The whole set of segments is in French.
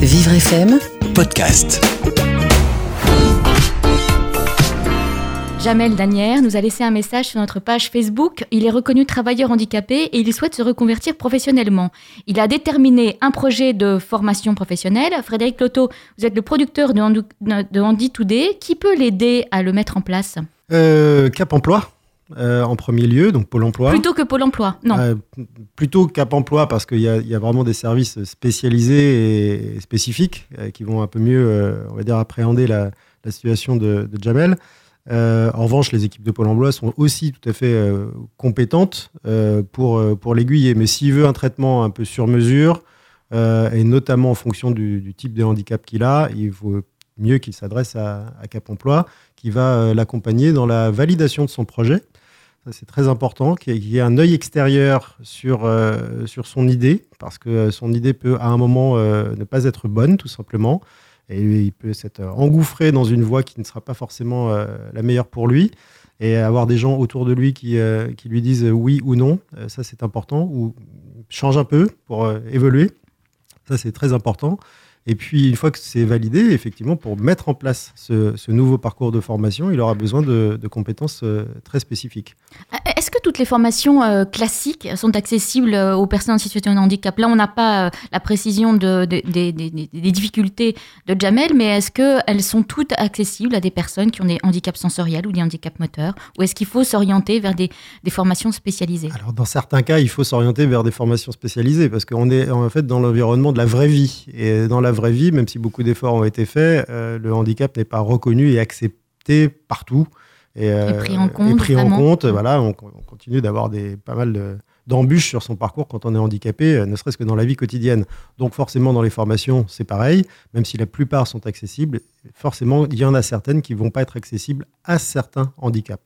Vivre FM, podcast. Jamel Danière nous a laissé un message sur notre page Facebook. Il est reconnu travailleur handicapé et il souhaite se reconvertir professionnellement. Il a déterminé un projet de formation professionnelle. Frédéric Loto, vous êtes le producteur de Handy Today. Qui peut l'aider à le mettre en place? Euh, Cap Emploi, euh, en premier lieu, donc Pôle Emploi. Plutôt que Pôle emploi Non. Euh, plutôt Cap Emploi, parce qu'il y, a- il y a vraiment des services spécialisés et spécifiques euh, qui vont un peu mieux, euh, on va dire, appréhender la, la situation de, de Jamel. En revanche, les équipes de Pôle emploi sont aussi tout à fait compétentes pour, pour l'aiguiller. Mais s'il veut un traitement un peu sur mesure, et notamment en fonction du, du type de handicap qu'il a, il vaut mieux qu'il s'adresse à, à Cap Emploi, qui va l'accompagner dans la validation de son projet. C'est très important, qu'il y ait- un œil extérieur sur, euh, sur son idée, parce que euh, son idée peut à un moment euh, ne pas être bonne, tout simplement. Et il peut s'être engouffré dans une voie qui ne sera pas forcément la meilleure pour lui. Et avoir des gens autour de lui qui, qui lui disent oui ou non, ça c'est important, ou change un peu pour évoluer. Ça c'est très important. Et puis une fois que c'est validé, effectivement, pour mettre en place ce, ce nouveau parcours de formation, il aura besoin de, de compétences euh, très spécifiques. Est-ce que toutes les formations euh, classiques sont accessibles euh, aux personnes en situation de handicap? Là, on n'a pas euh, la précision de, de- des- des- des- des difficultés de Jamel, mais est-ce qu'elles sont toutes accessibles à des personnes qui ont des handicaps sensoriels ou des handicaps moteurs? Ou est-ce qu'il faut s'orienter vers des, des formations spécialisées? Alors, dans certains cas, il faut s'orienter vers des formations spécialisées parce qu'on est en fait dans l'environnement de la vraie vie. Et dans la vraie vie, même si beaucoup d'efforts ont été faits, euh, le handicap n'est pas reconnu et accepté partout. Et, euh, Et pris en compte, et pris en vraiment. compte, voilà, on, on continue d'avoir pas mal de- d'embûches sur son parcours quand on est handicapé, euh, ne serait-ce que dans la vie quotidienne. Donc forcément, dans les formations, c'est pareil, même si la plupart sont accessibles, forcément, il y en a certaines qui vont pas être accessibles à certains handicaps.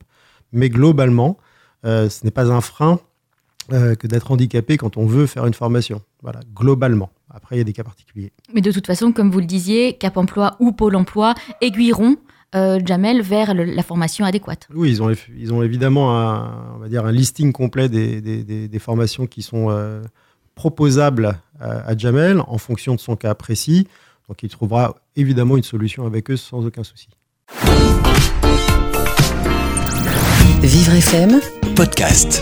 Mais globalement, euh, ce n'est pas un frein euh, que d'être handicapé quand on veut faire une formation. Voilà, globalement. Après, il y a des cas particuliers. Mais de toute façon, comme vous le disiez, Cap Emploi ou Pôle Emploi aiguilleront euh, Jamel vers le- la formation adéquate. Oui, ils ont, ils ont évidemment un, on va dire un listing complet des, des- des- des formations qui sont euh, proposables à, à Jamel en fonction de son cas précis. Donc, il trouvera évidemment une solution avec eux sans aucun souci. Vivre FM, Podcast.